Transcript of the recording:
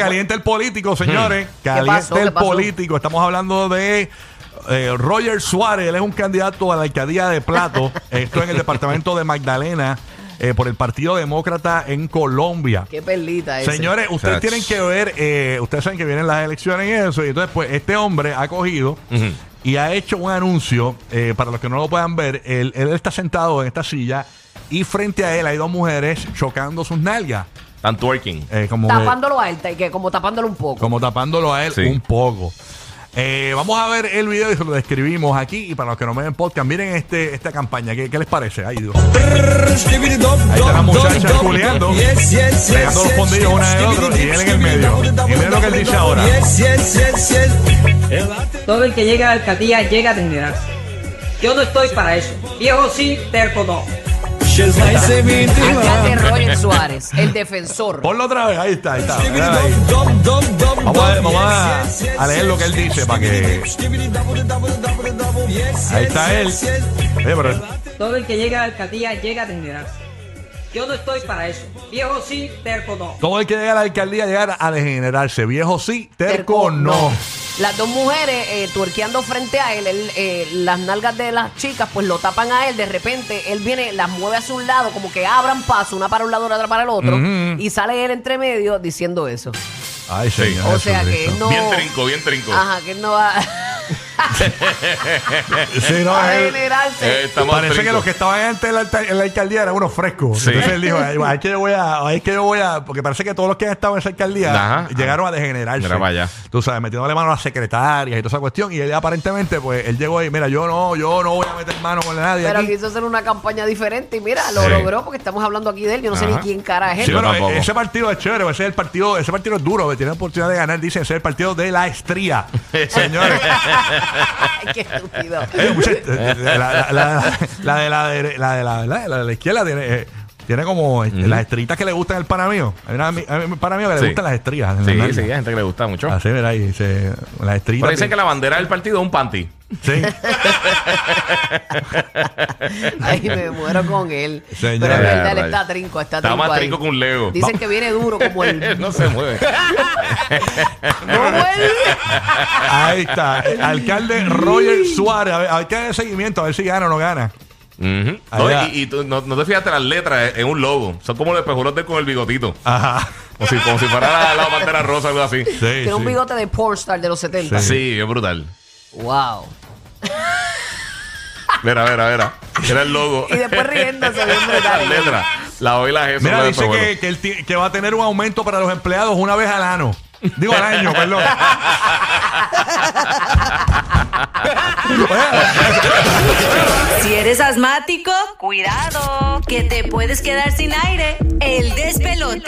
caliente el político, señores. Caliente el político. Estamos hablando de eh, Roger Suárez. Él es un candidato a la alcaldía de Plato. Esto en el departamento de Magdalena. eh, por el Partido Demócrata en Colombia. Qué perlita ese. Señores, ustedes Sach. tienen que ver, eh, ustedes saben que vienen las elecciones y eso, y entonces pues este hombre ha cogido y ha hecho un anuncio, eh, para los que no lo puedan ver, él, él está sentado en esta silla y frente a él hay dos mujeres chocando sus nalgas, Están twerking. eh, como, que- Tapándolo a él, que como tapándolo un poco. como tapándolo a él Sí. un poco. Eh, vamos a ver el video y se lo describimos aquí. Y para los que no me ven podcast, miren este, esta campaña. ¿Qué, qué les parece? Ay, Dios. Ahí está la muchacha culeando, pegando los fondillos una del otro y él en el medio. Y miren lo que él dice ahora. Todo el que llega a la alcaldía llega a degenerarse. Yo no estoy para eso. Viejo sí, terco no. Alcalde Roger Suárez, el defensor. Ponlo otra vez, ahí está, ahí está. ahí. Vamos, a, vamos a, a leer lo que él dice para que. Ahí está él. Oye, pero Todo el que llega a la alcaldía llega a degenerarse. Yo no estoy para eso. Viejo sí, terco no. todo el que llega a la alcaldía llega a degenerarse. Viejo sí, terco no. Las dos mujeres eh, tuerqueando frente a él, él, eh, las nalgas de las chicas pues lo tapan a él, de repente él viene, las mueve hacia un lado, como que abran paso, una para un lado, otra para el otro, Ujú. y sale él entre medio diciendo eso. Ay, señor. O sea que Jesucristo. él no... Bien trinco, bien trinco. Ajá, que él no va Sí, no, a él- degenerarse. Eh, estamos Parece que los que estaban antes en la, alta- en la alcaldía eran unos frescos. Sí. Entonces él dijo, ay, ay, que yo voy a, ay, que yo voy a, porque parece que todos los que han estado en esa alcaldía Ajá. llegaron a degenerarse. Mira para allá. Tú sabes, metiéndole mano a las secretarias y toda esa cuestión. Y él aparentemente, pues, él llegó ahí, mira, yo no, yo no voy a meter mano con nadie Pero aquí. quiso hacer una campaña diferente y mira, lo Sí. logró porque estamos hablando aquí de él. Yo no sé Ajá. ni quién cara es él. Sí, Yo pero tampoco. ese partido es chévere, ese es el partido, ese partido es duro, tiene la oportunidad de ganar, dice, ese es el partido de la estría. Señores. Qué estúpido. La, de la de la de la, la- la de la izquierda tiene, eh, tiene como eh, las estrellitas que le gustan al pana mío. Hay una, un pana mío que le Sí. gustan las la Sí, sí, hay gente que le gusta mucho. Así, mira ahí, dice, las estrellitas. Pero dicen que la bandera del partido es un panty. Sí. Ay, me muero con él. Señor. Pero en verdad él está trinco, está Está trinco. más ahí. trinco que un Lego. Dicen que viene duro como el. no se mueve. ¿Cómo él? Ahí está. Alcalde Roger Suárez. A ver, hay que darle seguimiento, a ver si gana o no gana. No, y y tú no, no te fijaste las letras en un logo. Son como los espejuelos con el bigotito. Ajá. Como si, como si fuera la, la pantera rosa o algo así. Sí, Tiene un sí. bigote de pornstar de los 70. Sí, es brutal. Wow. Mira, mira, mira. Era el logo. Y después riéndose, bien brutal. Las letras. La O y la G son Mira, dice que, que va a tener un aumento para los empleados una vez al año. Digo al año, perdón. Si eres asmático, cuidado, que te puedes quedar sin aire. El despelote.